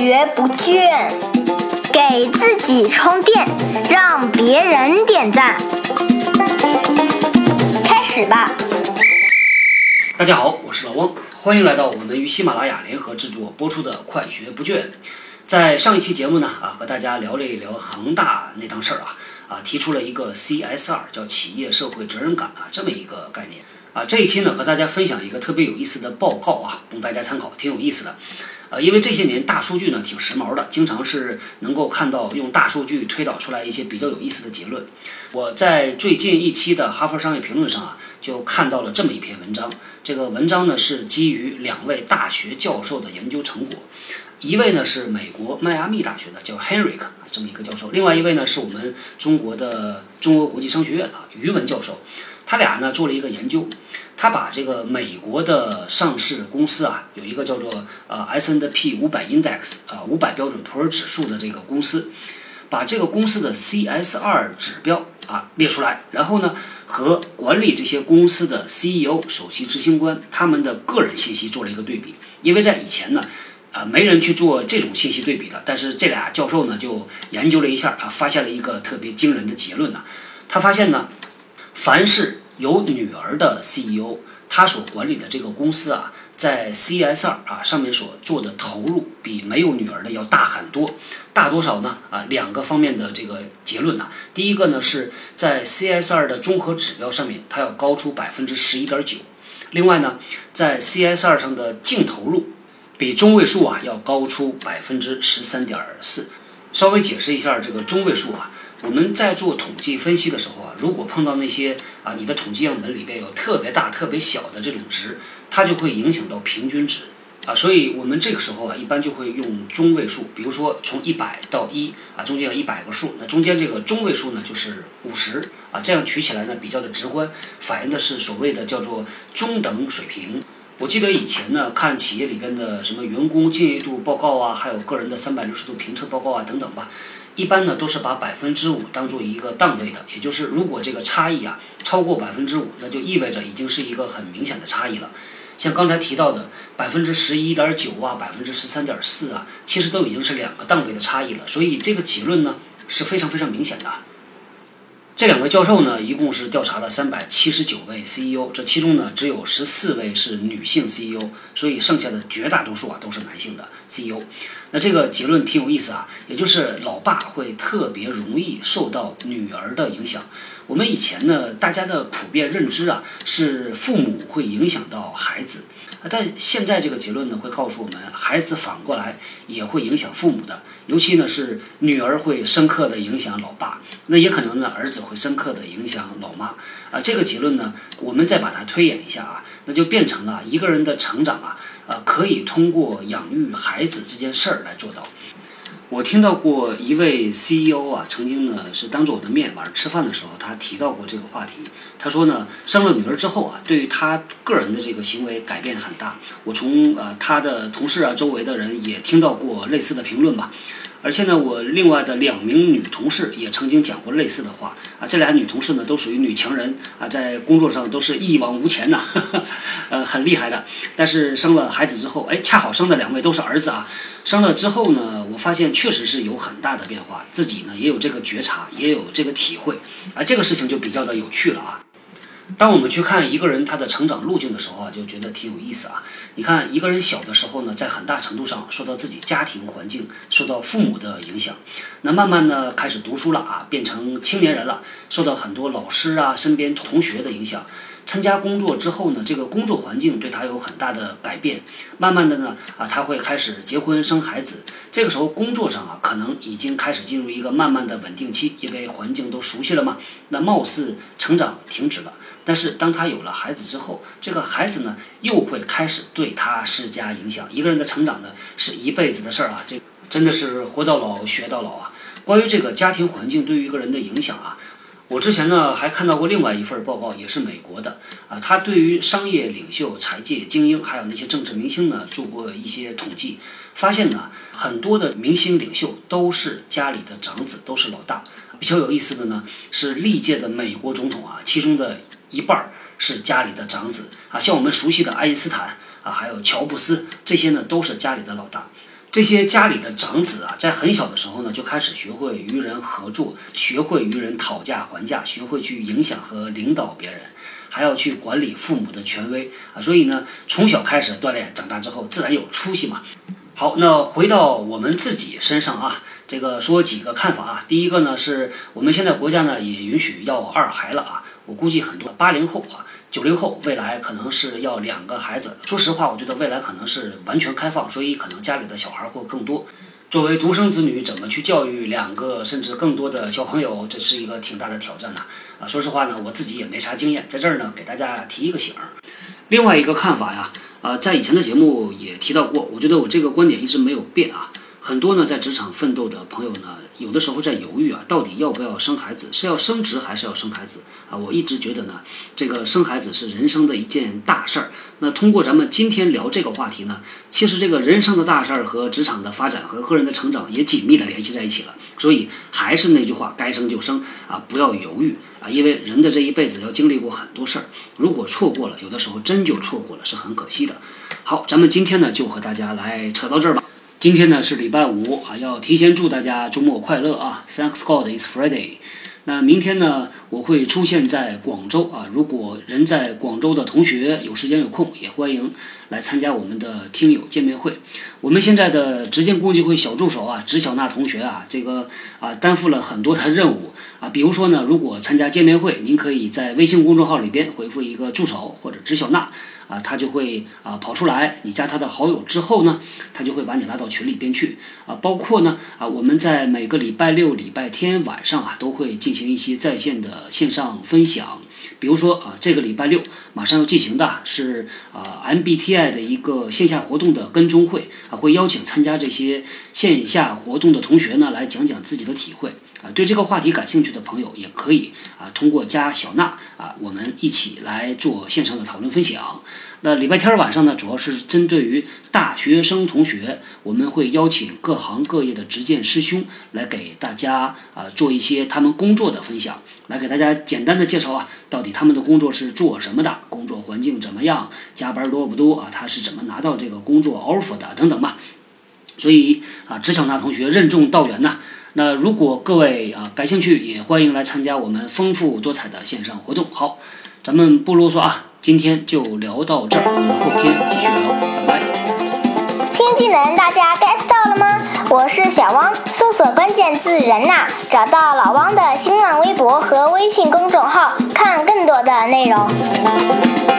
学不倦，给自己充电，让别人点赞。开始吧。大家好，我是老汪，欢迎来到我们与喜马拉雅联合制作播出的《快学不倦》。在上一期节目呢，啊，和大家聊了一聊恒大那档事儿啊，啊，提出了一个 CSR，叫企业社会责任感啊，这么一个概念。啊，这一期呢，和大家分享一个特别有意思的报告啊，供大家参考，挺有意思的。呃，因为这些年大数据呢挺时髦的，经常是能够看到用大数据推导出来一些比较有意思的结论。我在最近一期的《哈佛商业评论》上啊，就看到了这么一篇文章。这个文章呢是基于两位大学教授的研究成果，一位呢是美国迈阿密大学的叫 Henrik 这么一个教授，另外一位呢是我们中国的中国国际商学院啊于文教授。他俩呢做了一个研究，他把这个美国的上市公司啊，有一个叫做呃 S N P 五百 Index 啊五百标准普尔指数的这个公司，把这个公司的 CSR 指标啊列出来，然后呢和管理这些公司的 CEO 首席执行官他们的个人信息做了一个对比，因为在以前呢啊没人去做这种信息对比的，但是这俩教授呢就研究了一下啊，发现了一个特别惊人的结论呢，他发现呢。凡是有女儿的 CEO，他所管理的这个公司啊，在 CSR 啊上面所做的投入比没有女儿的要大很多，大多少呢？啊，两个方面的这个结论呢。第一个呢是在 CSR 的综合指标上面，它要高出百分之十一点九。另外呢，在 CSR 上的净投入比中位数啊要高出百分之十三点四。稍微解释一下这个中位数啊。我们在做统计分析的时候啊，如果碰到那些啊，你的统计样本里边有特别大、特别小的这种值，它就会影响到平均值啊。所以我们这个时候啊，一般就会用中位数，比如说从一百到一啊，中间有一百个数，那中间这个中位数呢就是五十啊，这样取起来呢比较的直观，反映的是所谓的叫做中等水平。我记得以前呢，看企业里边的什么员工敬业度报告啊，还有个人的三百六十度评测报告啊等等吧。一般呢都是把百分之五当做一个档位的，也就是如果这个差异啊超过百分之五，那就意味着已经是一个很明显的差异了。像刚才提到的百分之十一点九啊，百分之十三点四啊，其实都已经是两个档位的差异了。所以这个结论呢是非常非常明显的。这两位教授呢，一共是调查了三百七十九位 CEO，这其中呢只有十四位是女性 CEO，所以剩下的绝大多数啊都是男性的 CEO。那这个结论挺有意思啊，也就是老爸会特别容易受到女儿的影响。我们以前呢，大家的普遍认知啊是父母会影响到孩子。但现在这个结论呢，会告诉我们，孩子反过来也会影响父母的，尤其呢是女儿会深刻的影响老爸，那也可能呢儿子会深刻的影响老妈啊。这个结论呢，我们再把它推演一下啊，那就变成了一个人的成长啊，啊，可以通过养育孩子这件事儿来做到。我听到过一位 CEO 啊，曾经呢是当着我的面晚上吃饭的时候，他提到过这个话题。他说呢，生了女儿之后啊，对于他个人的这个行为改变很大。我从呃他的同事啊周围的人也听到过类似的评论吧。而且呢，我另外的两名女同事也曾经讲过类似的话啊。这俩女同事呢，都属于女强人啊，在工作上都是一往无前呐，呃，很厉害的。但是生了孩子之后，哎，恰好生的两位都是儿子啊。生了之后呢，我发现确实是有很大的变化，自己呢也有这个觉察，也有这个体会啊。这个事情就比较的有趣了啊。当我们去看一个人他的成长路径的时候啊，就觉得挺有意思啊。你看一个人小的时候呢，在很大程度上受到自己家庭环境、受到父母的影响。那慢慢呢，开始读书了啊，变成青年人了，受到很多老师啊、身边同学的影响。参加工作之后呢，这个工作环境对他有很大的改变。慢慢的呢，啊，他会开始结婚生孩子。这个时候工作上啊，可能已经开始进入一个慢慢的稳定期，因为环境都熟悉了嘛。那貌似成长停止了。但是当他有了孩子之后，这个孩子呢又会开始对他施加影响。一个人的成长呢是一辈子的事儿啊，这真的是活到老学到老啊。关于这个家庭环境对于一个人的影响啊，我之前呢还看到过另外一份报告，也是美国的啊，他对于商业领袖、财界精英还有那些政治明星呢做过一些统计，发现呢很多的明星领袖都是家里的长子，都是老大。比较有意思的呢是历届的美国总统啊，其中的。一半是家里的长子啊，像我们熟悉的爱因斯坦啊，还有乔布斯这些呢，都是家里的老大。这些家里的长子啊，在很小的时候呢，就开始学会与人合作，学会与人讨价还价，学会去影响和领导别人，还要去管理父母的权威啊。所以呢，从小开始锻炼，长大之后自然有出息嘛。好，那回到我们自己身上啊，这个说几个看法啊。第一个呢，是我们现在国家呢也允许要二孩了啊。我估计很多八零后啊。九零后未来可能是要两个孩子。说实话，我觉得未来可能是完全开放，所以可能家里的小孩会更多。作为独生子女，怎么去教育两个甚至更多的小朋友，这是一个挺大的挑战呐。啊，说实话呢，我自己也没啥经验，在这儿呢给大家提一个醒儿。另外一个看法呀，啊，在以前的节目也提到过，我觉得我这个观点一直没有变啊。很多呢在职场奋斗的朋友呢。有的时候在犹豫啊，到底要不要生孩子？是要升职还是要生孩子啊？我一直觉得呢，这个生孩子是人生的一件大事儿。那通过咱们今天聊这个话题呢，其实这个人生的大事儿和职场的发展和个人的成长也紧密的联系在一起了。所以还是那句话，该生就生啊，不要犹豫啊，因为人的这一辈子要经历过很多事儿，如果错过了，有的时候真就错过了，是很可惜的。好，咱们今天呢就和大家来扯到这儿吧。今天呢是礼拜五啊，要提前祝大家周末快乐啊！Thanks God it's Friday。那明天呢，我会出现在广州啊。如果人在广州的同学有时间有空，也欢迎来参加我们的听友见面会。我们现在的直见共济会小助手啊，直小娜同学啊，这个啊担负了很多的任务啊。比如说呢，如果参加见面会，您可以在微信公众号里边回复一个助手或者直小娜。啊，他就会啊跑出来，你加他的好友之后呢，他就会把你拉到群里边去啊。包括呢啊，我们在每个礼拜六、礼拜天晚上啊，都会进行一些在线的线上分享。比如说啊，这个礼拜六马上要进行的是啊 MBTI 的一个线下活动的跟踪会啊，会邀请参加这些线下活动的同学呢来讲讲自己的体会。啊，对这个话题感兴趣的朋友也可以啊，通过加小娜啊，我们一起来做线上的讨论分享。那礼拜天晚上呢，主要是针对于大学生同学，我们会邀请各行各业的执剑师兄来给大家啊做一些他们工作的分享，来给大家简单的介绍啊，到底他们的工作是做什么的，工作环境怎么样，加班多不多啊，他是怎么拿到这个工作 offer 的等等吧。所以啊，知小娜同学任重道远呐。那如果各位啊感兴趣，也欢迎来参加我们丰富多彩的线上活动。好，咱们不啰嗦啊，今天就聊到这儿，我们后天继续聊，拜拜。新技能大家 get 到了吗？我是小汪，搜索关键字“人呐”，找到老汪的新浪微博和微信公众号，看更多的内容。